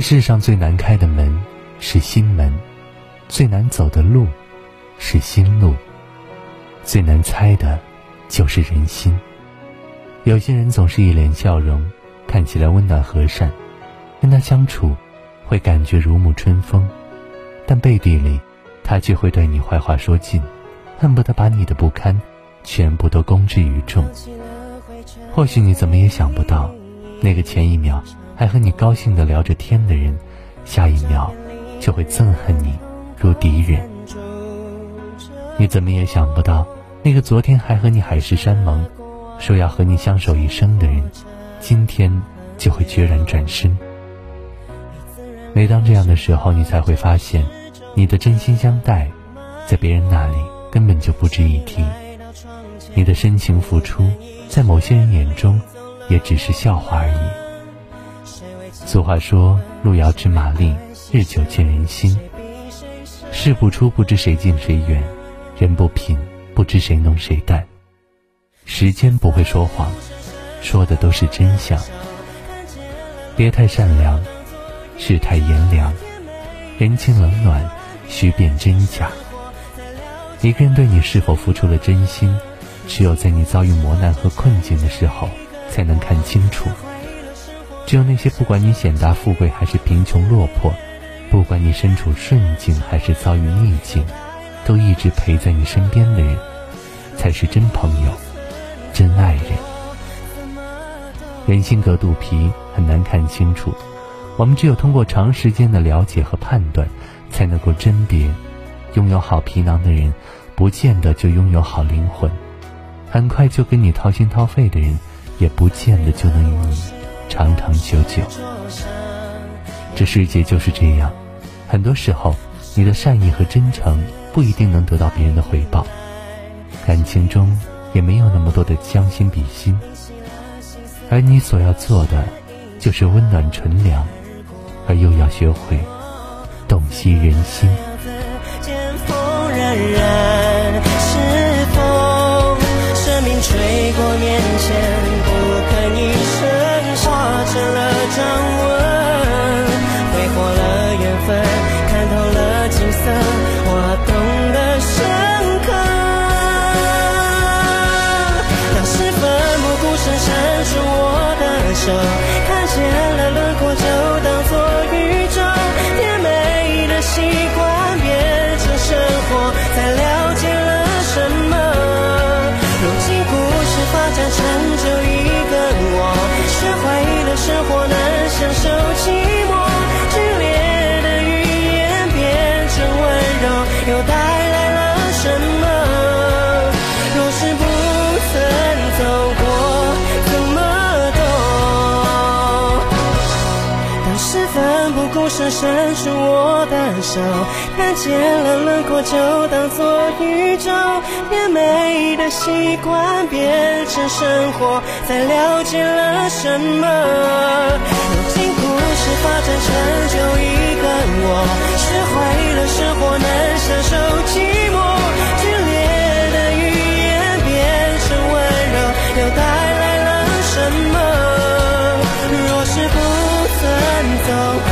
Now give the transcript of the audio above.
这世上最难开的门是心门，最难走的路是心路，最难猜的，就是人心。有些人总是一脸笑容，看起来温暖和善，跟他相处，会感觉如沐春风，但背地里，他却会对你坏话说尽，恨不得把你的不堪，全部都公之于众。或许你怎么也想不到，那个前一秒。还和你高兴的聊着天的人，下一秒就会憎恨你如敌人。你怎么也想不到，那个昨天还和你海誓山盟，说要和你相守一生的人，今天就会决然转身。每当这样的时候，你才会发现，你的真心相待，在别人那里根本就不值一提；你的深情付出，在某些人眼中，也只是笑话而已。俗话说：“路遥知马力，日久见人心。”事不出，不知谁近谁远；人不品，不知谁浓谁淡。时间不会说谎，说的都是真相。别太善良，世态炎凉，人情冷暖，需辨真假。一个人对你是否付出了真心，只有在你遭遇磨难和困境的时候，才能看清楚。只有那些不管你显达富贵还是贫穷落魄，不管你身处顺境还是遭遇逆境，都一直陪在你身边的人，才是真朋友、真爱人。人心隔肚皮，很难看清楚。我们只有通过长时间的了解和判断，才能够甄别。拥有好皮囊的人，不见得就拥有好灵魂；很快就跟你掏心掏肺的人，也不见得就能与你。长长久久，这世界就是这样。很多时候，你的善意和真诚不一定能得到别人的回报，感情中也没有那么多的将心比心。而你所要做的，就是温暖纯良，而又要学会洞悉人心。掌纹挥霍了缘分看透了景色我懂得深刻。当时奋不顾身伸出我的手。享受。是奋不顾身伸出我的手看见了轮廓就当作宇宙，甜美的习惯变成生活，才了解了什么。go